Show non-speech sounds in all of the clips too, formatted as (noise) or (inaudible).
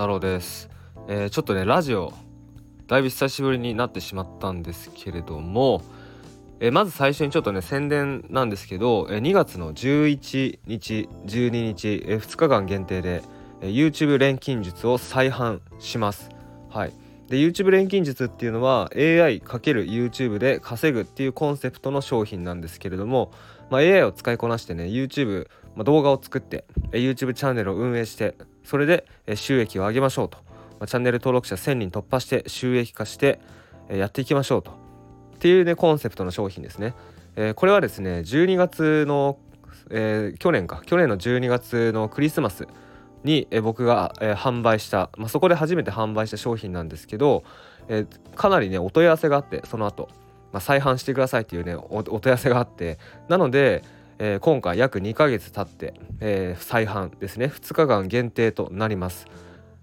太郎です、えー、ちょっとねラジオだいぶ久しぶりになってしまったんですけれども、えー、まず最初にちょっとね宣伝なんですけど、えー、2月の11日12日、えー、2日間限定で、えー、YouTube 錬金術を再販します。はい。で YouTube 錬金術っていうのは AI×YouTube で稼ぐっていうコンセプトの商品なんですけれども、まあ、AI を使いこなしてね YouTube、ま、動画を作って YouTube チャンネルを運営してそれで収益を上げましょうと、ま、チャンネル登録者1000人突破して収益化してやっていきましょうと。っていうねコンセプトの商品ですね、え、これはですね12月の、え、去年か。去年の12月のクリスマスに、僕が、販売した、まあ、そこで初めて販売した商品なんですけど、えかなりねお問い合わせがあってその後、まあ、再販してくださいっていうねお問い合わせがあって。なので、えー、今回約2ヶ月経って、えー、再販ですね2日間限定となります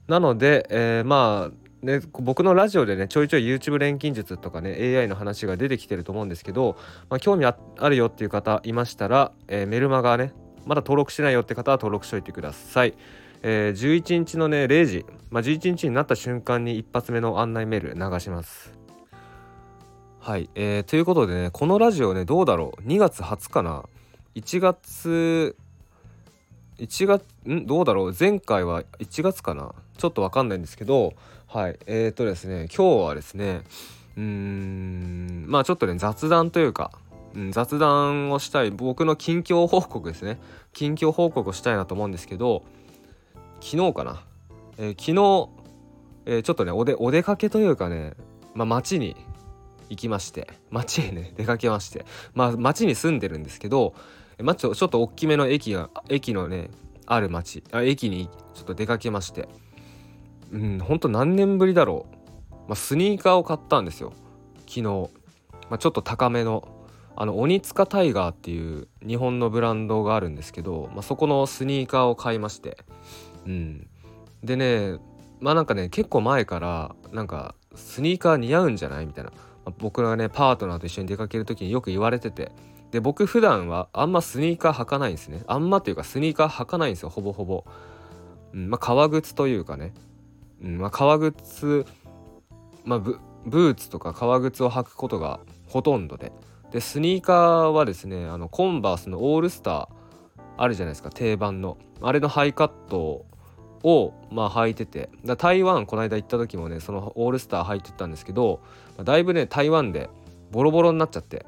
なので、えー、まあね、僕のラジオでねちょいちょい YouTube 錬金術とかね AI の話が出てきてると思うんですけど、まあ、興味あるよっていう方いましたら、え、メルマガねまだ登録してないよって方は登録しておいてください。えー、11日のね0時、まあ、11日になった瞬間に一発目の案内メール流します。はい、えー、ということでねこのラジオねどうだろう？2月20日かな？1月1月ん？どうだろう？前回は1月かな？ちょっとわかんないんですけどはい。えーとですね今日はですねうーんまあちょっとね雑談というか、うん、雑談をしたい僕の近況報告ですね。近況報告をしたいなと思うんですけど昨日かな、えー、昨日、えー、ちょっとねおでお出かけというかね、まあ、街に行きまして街へね出かけましてまあ街に住んでるんですけど、まあ、ちょちょっと大きめの駅が駅のねある町。あ駅にちょっと出かけまして。うんほんと何年ぶりだろう、まあ、スニーカーを買ったんですよ。昨日、まあ、ちょっと高めの。あの鬼塚タイガーっていう日本のブランドがあるんですけど、まあ、そこのスニーカーを買いまして。うん、でねまあなんかね結構前からなんかスニーカー似合うんじゃない？みたいな、まあ、僕がねパートナーと一緒に出かける時によく言われてて。で僕普段はあんまスニーカー履かないんですね。あんまっていうかスニーカー履かないんですよほぼほぼ、うん、まあ革靴というかね、うんまあ、革靴まあブブーツとか革靴を履くことがほとんどで。でスニーカーはですねあのコンバースのオールスターあるじゃないですか定番の。あれのハイカットをまあ履いてて。だ台湾この間行った時もねそのオールスター履いてたんですけどだいぶね台湾でボロボロになっちゃって。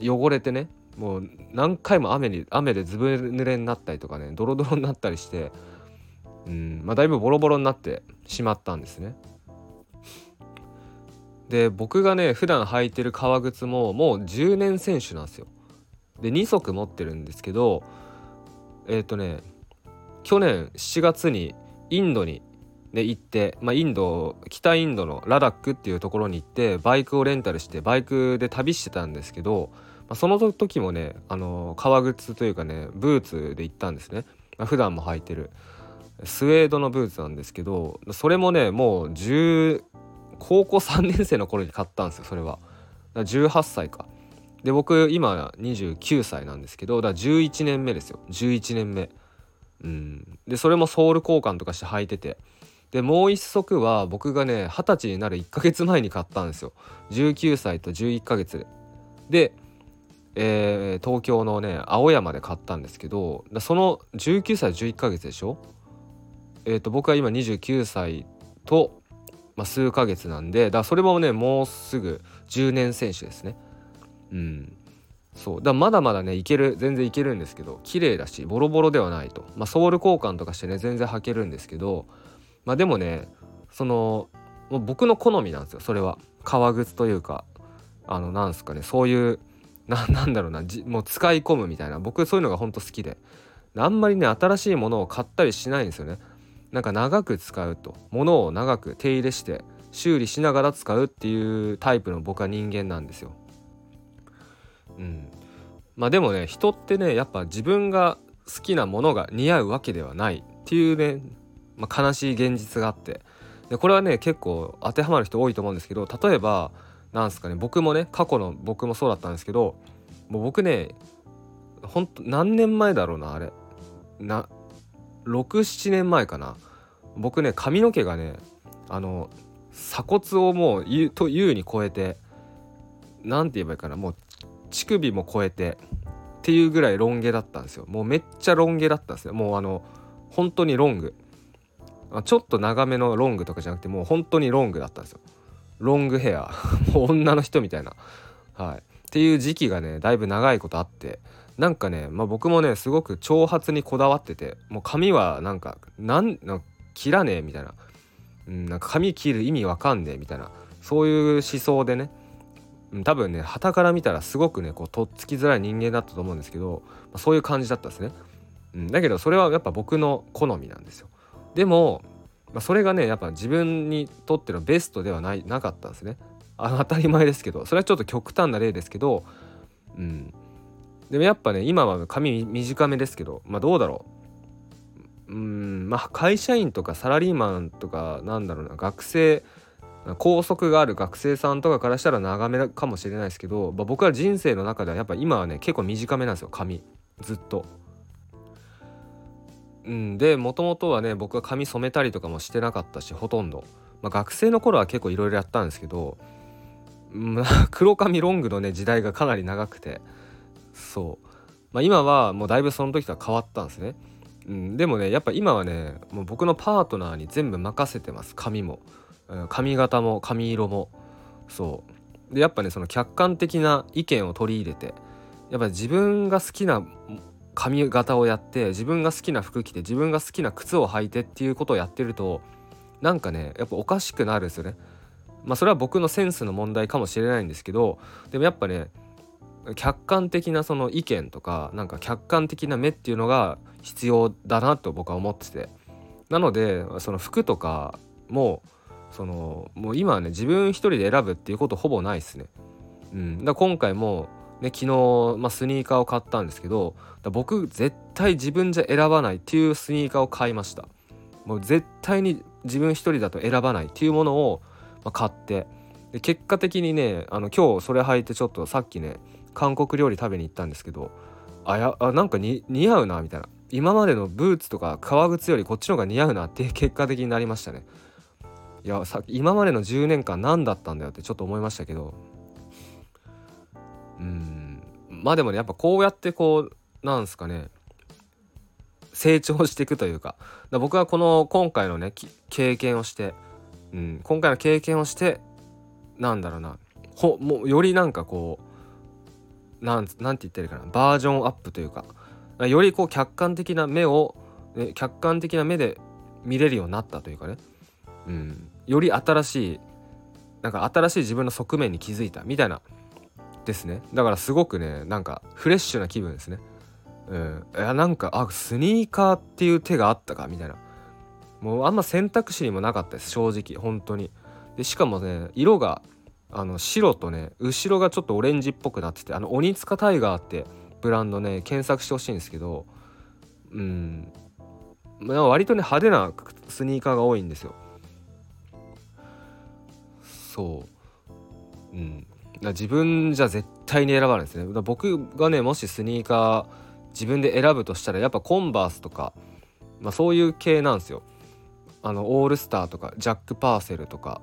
汚れてねもう何回も雨に雨でずぶ濡れになったりとかねドロドロになったりしてうんまあだいぶボロボロになってしまったんですね。で僕がね普段履いてる革靴ももう10年選手なんですよ。で2足持ってるんですけどえっ、ー、とね去年7月にインドに、ね、行って、まあ、インド北インドのラダックっていうところに行ってバイクをレンタルしてバイクで旅してたんですけど、まあ、その時もねあの革靴というかねブーツで行ったんですね、まあ、普段も履いてる。スウェードのブーツなんですけどそれもねもう10高校3年生の頃に買ったんですよそれは。18歳か。で僕今29歳なんですけどだから11年目ですよ。11年目。うん、でそれもソウル交換とかして履いてて。でもう一足は僕がね二十歳になる1ヶ月前に買ったんですよ。19歳と11ヶ月で、えー、東京のね青山で買ったんですけどその19歳11ヶ月でしょ？えっ、ー、と僕は今29歳と、まあ、数ヶ月なんでだそれもねもうすぐ10年選手ですね。うん。そう。だまだまだねいける全然いけるんですけど綺麗だしボロボロではないと。まあソウル交換とかしてね全然履けるんですけどまあでもねそのもう僕の好みなんですよそれは。革靴というかあのなんすかねそういうな (laughs) なんだろうなじもう使い込むみたいな。僕そういうのがほんと好きで。あんまりね新しいものを買ったりしないんですよね。なんか長く使うと。物を長く手入れして修理しながら使うっていうタイプの僕は人間なんですよ。うん、まあでもね人ってねやっぱ自分が好きなものが似合うわけではないっていうね、まあ、悲しい現実があって。でこれはね結構当てはまる人多いと思うんですけど例えばなんすかね。僕もね過去の僕もそうだったんですけどもう僕ねほんと何年前だろうなあれ。な67年前かな。僕ね髪の毛がねあの鎖骨をもう優と優に超えて何て言えばいいかな。もう乳首も超えてっていうぐらいロン毛だったんですよ。もうめっちゃロン毛だったんですよ。もうあの本当にロング。ちょっと長めのロングとかじゃなくてもう本当にロングだったんですよ。ロングヘア (laughs) もう女の人みたいな。はい。っていう時期がねだいぶ長いことあって。なんかね、まあ、僕もねすごく長髪にこだわっててもう髪はなんかなんなん切らねえみたいな,、ん、なんか髪切る意味わかんねえみたいな。そういう思想でね。多分ね旗から見たらすごくねこうとっつきづらい人間だったと思うんですけど、まあ、そういう感じだったんですね、うん、だけどそれはやっぱ僕の好みなんですよ。でも、まあ、それがねやっぱ自分にとってのベストではないなかったんですね。あ当たり前ですけどそれはちょっと極端な例ですけどうん。でもやっぱね今は髪短めですけどまあどうだろう。うんまあ会社員とかサラリーマンとかなんだろうな学生校則がある学生さんとかからしたら長めかもしれないですけど、まあ、僕は人生の中ではやっぱ今はね結構短めなんですよ髪。ずっと。うん、でもともとはね僕は髪染めたりとかもしてなかったしほとんど、まあ、学生の頃は結構いろいろやったんですけど、まあ、(laughs) 黒髪ロングのね時代がかなり長くて。そう、まあ、今はもうだいぶその時とは変わったんですね、うん、でもねやっぱ今はねもう僕のパートナーに全部任せてます。髪も、うん、髪型も髪色も。そう。でやっぱねその客観的な意見を取り入れてやっぱ自分が好きな髪型をやって自分が好きな服着て自分が好きな靴を履いてっていうことをやってるとなんかねやっぱおかしくなるんですよね。まあそれは僕のセンスの問題かもしれないんですけどでもやっぱね客観的なその意見とかなんか客観的な目っていうのが必要だなと僕は思っててなのでその服とかもそのもう今はね自分一人で選ぶっていうことほぼないですね。うん、だ今回もね、昨日、まあ、スニーカーを買ったんですけど僕絶対自分じゃ選ばないっていうスニーカーを買いました。もう絶対に自分一人だと選ばないっていうものを、まあ、買って。で結果的にねあの今日それ履いてちょっとさっきね韓国料理食べに行ったんですけどあやあなんか似合うなみたいな。今までのブーツとか革靴よりこっちの方が似合うなっていう結果的になりましたね。いやさ今までの10年間何だったんだよってちょっと思いましたけどうん。まあでもねやっぱこうやってこうなんすかね。成長していくというか。僕はこの今回のね経験をして、うん、今回の経験をしてなんだろうな。ほもうよりなんかこうなんなんて言ったらいいかな。バージョンアップというか。よりこう客観的な目を、ね、客観的な目で見れるようになったというかね、うん、より新しいなんか新しい自分の側面に気づいたみたいなですね。だからすごくねなんかフレッシュな気分ですね。うん。いやなんかあスニーカーっていう手があったかみたいな。もうあんま選択肢にもなかったです正直本当に。でしかもね色があの白とね後ろがちょっとオレンジっぽくなっててあの鬼塚タイガーってブランドね検索してほしいんですけどうん。割とね派手なスニーカーが多いんですよ。そう。うん。自分じゃ絶対に選ばないですね。僕がねもしスニーカー自分で選ぶとしたらやっぱコンバースとか、まあ、そういう系なんですよ。あのオールスターとかジャック・パーセルとか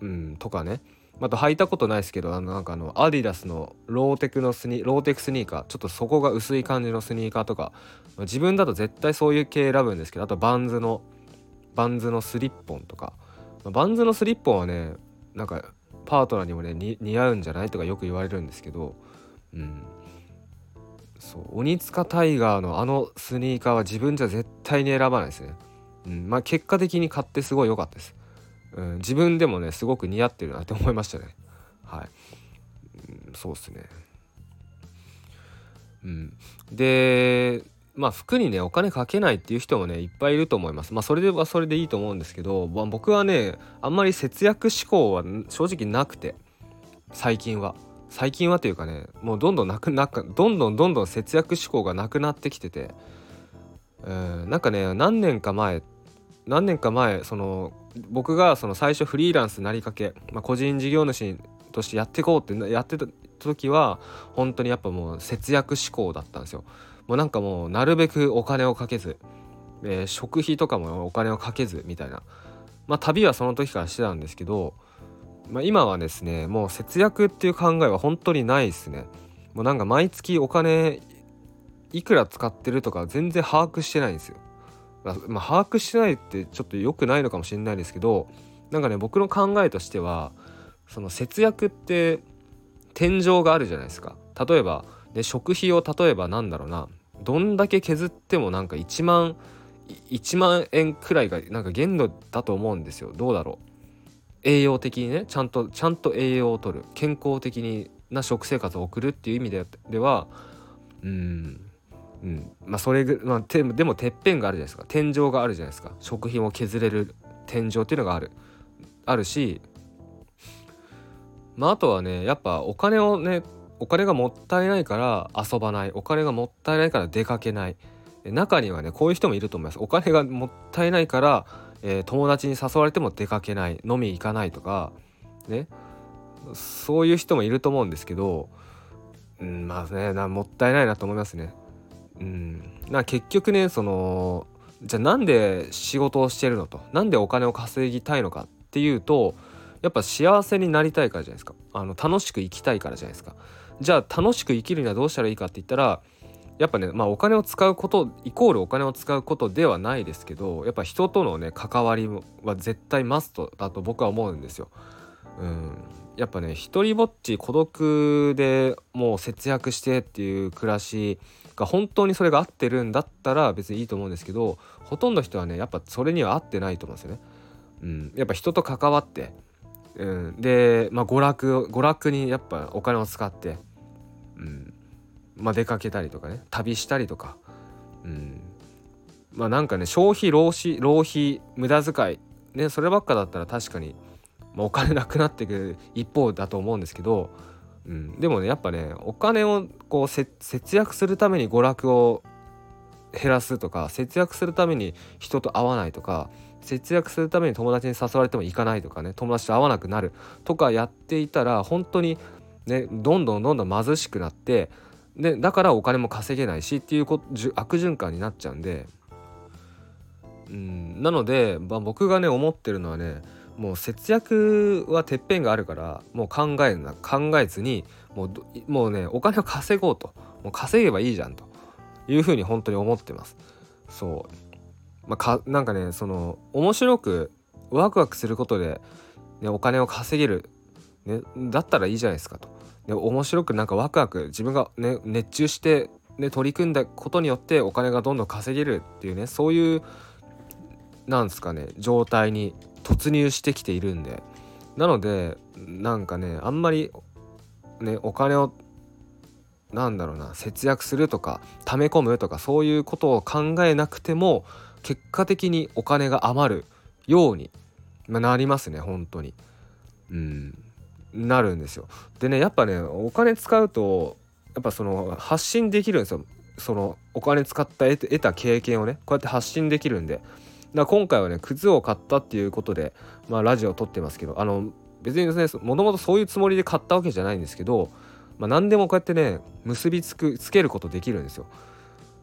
うんとかね。また履いたことないですけどあのなんかあのアディダスのローテクのスニローテクスニーカーちょっと底が薄い感じのスニーカーとか、自分だと絶対そういう系選ぶんですけどあとバンズのバンズのスリッポンとか、バンズのスリッポンはねなんかパートナーにもね似合うんじゃないとかよく言われるんですけどうん。そう鬼塚タイガーのあのスニーカーは自分じゃ絶対に選ばないですね、うんまあ、結果的に買ってすごい良かったです、うん、自分でもねすごく似合ってるなって思いましたね。はい、うん、そうっすね。うん。でまあ服にねお金かけないっていう人もねいっぱいいると思いますまあそれではそれでいいと思うんですけど、まあ、僕はねあんまり節約志向は正直なくて最近は最近はというかねもうどんどんなくなくどんどんどんどん節約志向がなくなってきててうんなんかね何年か前何年か前その僕がその最初フリーランスなりかけ、まあ、個人事業主としてやっていこうってやってた時は本当にやっぱもう節約志向だったんですよ。もうなんかもうなるべくお金をかけずえー、食費とかもお金をかけずみたいな。まあ旅はその時からしてたんですけど、まあ、今はですねもう節約っていう考えは本当にないですね。もうなんか毎月お金いくら使ってるとか全然把握してないんですよ。まあ、把握してないってちょっと良くないのかもしれないですけどなんかね僕の考えとしてはその節約って天井があるじゃないですか。例えば、ね、食費を例えばなんだろうな。どんだけ削ってもなんか1万1万円くらいがなんか限度だと思うんですよ。どうだろう。栄養的にねちゃんとちゃんと栄養をとる。健康的にな食生活を送るっていう意味でではうんうん。まあそれぐ、まあ、でもてっぺんがあるじゃないですか。天井があるじゃないですか。食品を削れる。天井っていうのがある。あるしまああとはねやっぱお金をねお金がもったいないから遊ばない。お金がもったいないから出かけない。中にはねこういう人もいると思います。お金がもったいないから、えー、友達に誘われても出かけない。飲み行かないとかね。そういう人もいると思うんですけど、うん、まあねなもったいないなと思いますね。うん、な結局ねそのじゃあなんで仕事をしてるのとなんでお金を稼ぎたいのかっていうとやっぱ幸せになりたいからじゃないですか。あの楽しく生きたいからじゃないですか。じゃあ楽しく生きるにはどうしたらいいかって言ったらやっぱねまあお金を使うことイコールお金を使うことではないですけどやっぱ人とのね関わりは絶対マストだと僕は思うんですよ。うん、やっぱね一人ぼっち孤独でもう節約してっていう暮らしが本当にそれが合ってるんだったら別にいいと思うんですけどほとんど人はねやっぱそれには合ってないと思うんですよね。うん、やっぱ人と関わって、うん、で、まあ、娯楽娯楽にやっぱお金を使って、うん。まあ、出かけたりとかね。旅したりとか、うん、まあなんかね消費浪費浪費無駄遣いね。そればっかだったら確かに、まあ、お金なくなっていく一方だと思うんですけど。うん、でもねやっぱねお金をこう節約するために娯楽を減らすとか節約するために人と会わないとか節約するために友達に誘われても行かないとかね友達と会わなくなるとかやっていたら本当にねどんどんどんどん貧しくなってでだからお金も稼げないしっていうこ悪循環になっちゃうんでうんなので、まあ、僕がね思ってるのはねもう節約はてっぺんがあるからもう考えな考えずにもうもうねお金を稼ごうともう稼げばいいじゃんというふうに本当に思ってます。そう。まあかなんかねその面白くワクワクすることで、ね、お金を稼げる、ね、だったらいいじゃないですかと、ね、面白くなんかワクワク自分が、ね、熱中してね、取り組んだことによってお金がどんどん稼げるっていうねそういうなんですかね状態に突入してきているんで。なのでなんかねあんまりねお金をなんだろうな節約するとか溜め込むとかそういうことを考えなくても結果的にお金が余るように、まあ、なりますね本当に。うん。なるんですよ。でねやっぱねお金使うとやっぱその発信できるんですよ。そのお金使った得た経験をねこうやって発信できるんで。だ今回はね靴を買ったっていうことで、まあ、ラジオを撮ってますけどあの別にですねもともとそういうつもりで買ったわけじゃないんですけど、まあ、何でもこうやってね結びつくつけることできるんですよ。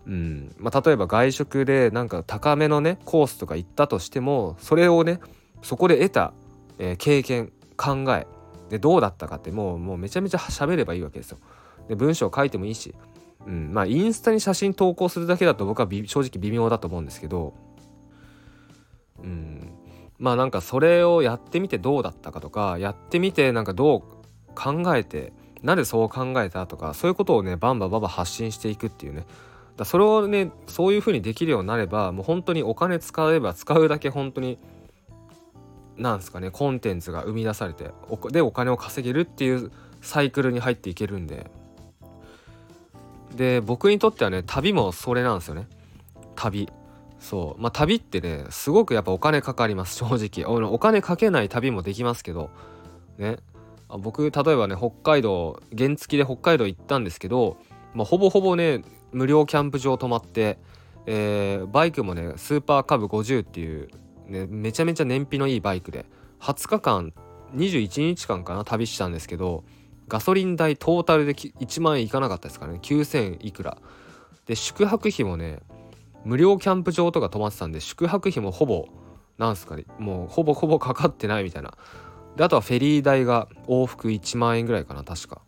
うん。まあ、例えば外食でなんか高めのねコースとか行ったとしてもそれをねそこで得た、えー、経験考えでどうだったかってもうもうめちゃめちゃ喋ればいいわけですよ。で文章書いてもいいし、うん、まあインスタに写真投稿するだけだと僕は正直微妙だと思うんですけど。うん、まあなんかそれをやってみてどうだったかとかやってみてなんかどう考えてなぜそう考えたとかそういうことをねバンバンバンバン発信していくっていうね。だそれをねそういう風にできるようになればもう本当にお金使えば使うだけ本当になんですかねコンテンツが生み出されてでお金を稼げるっていうサイクルに入っていけるんで。で僕にとってはね旅もそれなんですよね。旅。そう。まあ旅ってねすごくやっぱお金かかります正直。お金かけない旅もできますけど。ね。僕例えばね北海道原付で北海道行ったんですけど、まあ、ほぼほぼね無料キャンプ場泊まって、えー、バイクもねスーパーカブ50っていう、ね、めちゃめちゃ燃費のいいバイクで。20日間21日間かな旅したんですけどガソリン代トータルで1万円いかなかったですからね。9000いくら。で宿泊費もね無料キャンプ場とか泊まってたんで宿泊費もほぼなんすかねもうほぼほぼかかってないみたいな。であとはフェリー代が往復1万円ぐらいかな確か。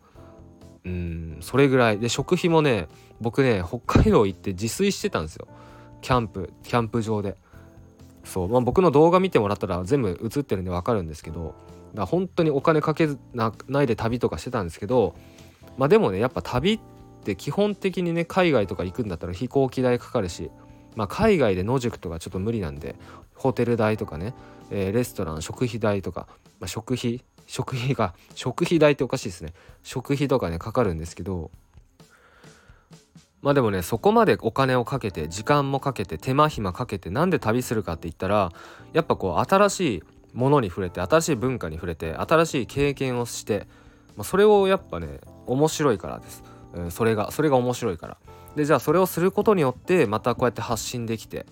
うんそれぐらい。で食費もね僕ね北海道行って自炊してたんですよ。キャンプキャンプ場で。そう、まあ、僕の動画見てもらったら全部映ってるんで分かるんですけどだ本当にお金かけなないで旅とかしてたんですけどまあでもねやっぱ旅って基本的にね海外とか行くんだったら飛行機代かかるしまあ海外で野宿とかちょっと無理なんでホテル代とかね、えー、レストラン食費代とか、まあ、食費食費が食費代っておかしいですね。食費とかねかかるんですけどまあでもねそこまでお金をかけて時間もかけて手間暇かけてなんで旅するかって言ったらやっぱこう新しいものに触れて新しい文化に触れて新しい経験をして、まあ、それをやっぱね面白いからです、うん、それがそれが面白いから。でじゃあそれをすることによってまたこうやって発信できて、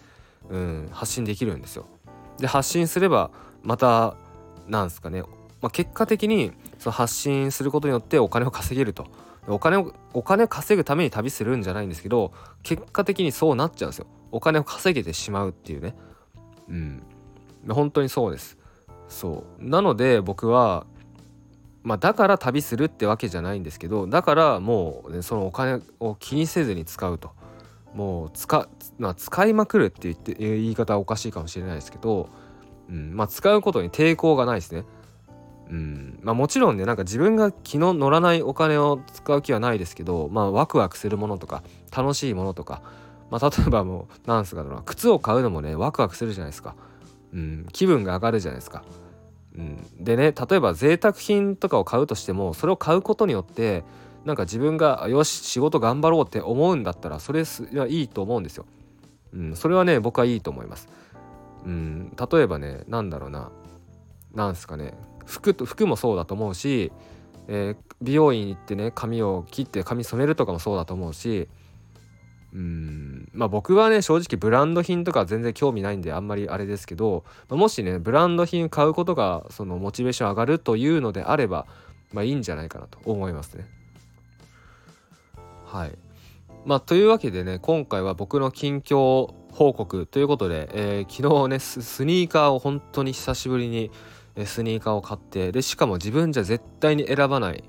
うん、発信できるんですよ。で発信すればまたなんですかねまあ、結果的にその発信することによってお金を稼げると。お金をお金を稼ぐために旅するんじゃないんですけど結果的にそうなっちゃうんですよ。お金を稼げてしまうっていうね。うん。本当にそうです。そう。なので僕はまあだから旅するってわけじゃないんですけどだからもう、ね、そのお金を気にせずに使うと。もう使,、まあ、使いまくるって言って言い方はおかしいかもしれないですけど、うん。まあ、使うことに抵抗がないですね。うん。まあ、もちろんねなんか自分が気の乗らないお金を使う気はないですけどまあワクワクするものとか楽しいものとか、まあ、例えばもうなんすかな靴を買うのもねワクワクするじゃないですか、うん、気分が上がるじゃないですか、うん、でね例えば贅沢品とかを買うとしてもそれを買うことによってなんか自分がよし仕事頑張ろうって思うんだったらそれはいいと思うんですよ、うん、それはね僕はいいと思います、うん、例えばね何だろうな。なんすかね。服と服もそうだと思うし、えー、美容院行ってね髪を切って髪染めるとかもそうだと思うしうんまあ僕はね正直ブランド品とか全然興味ないんであんまりあれですけど、ま、もしねブランド品買うことがそのモチベーション上がるというのであればまあいいんじゃないかなと思いますね。はい。まあというわけでね今回は僕の近況報告ということで、えー、昨日ねスニーカーを本当に久しぶりにスニーカーを買ってでしかも自分じゃ絶対に選ばない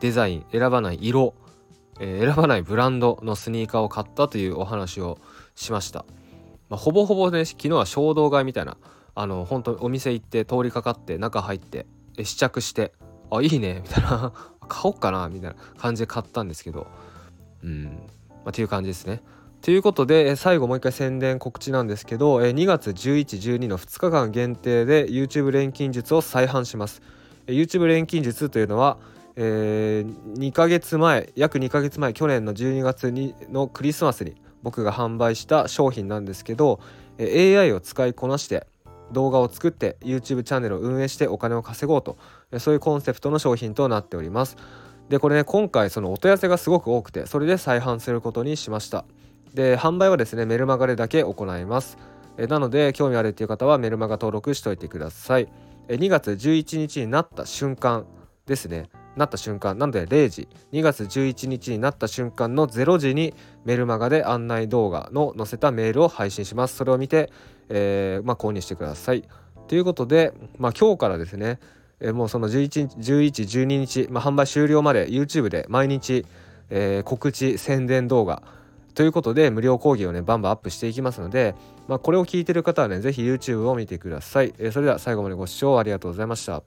デザイン選ばない色、えー、選ばないブランドのスニーカーを買ったというお話をしました、まあ、ほぼほぼね昨日は衝動買いみたいなあの本当お店行って通りかかって中入って試着してあいいねみたいな (laughs) 買おっかなみたいな感じで買ったんですけどうんまあ、っていう感じですね。ということで最後もう一回宣伝告知なんですけど2月1112の2日間限定で YouTube 錬金術を再販します。YouTube 錬金術というのは、えー、2ヶ月前約2ヶ月前去年の12月のクリスマスに僕が販売した商品なんですけど AI を使いこなして動画を作って YouTube チャンネルを運営してお金を稼ごうとそういうコンセプトの商品となっております。でこれね今回そのお問い合わせがすごく多くてそれで再販することにしました。で販売はですねメルマガでだけ行います。えなので興味あるっていう方はメルマガ登録しておいてください。え2月11日になった瞬間ですね。なった瞬間なので0時。2月11日になった瞬間の0時にメルマガで案内動画の載せたメールを配信します。それを見て、えー、まあ、購入してください。ということで、まあ、今日からですねえもうその11日1112日、まあ、販売終了まで YouTube で毎日、えー、告知宣伝動画ということで無料講義をねバンバンアップしていきますので、まあ、これを聞いてる方はね是非 YouTube を見てください、えー、それでは最後までご視聴ありがとうございました。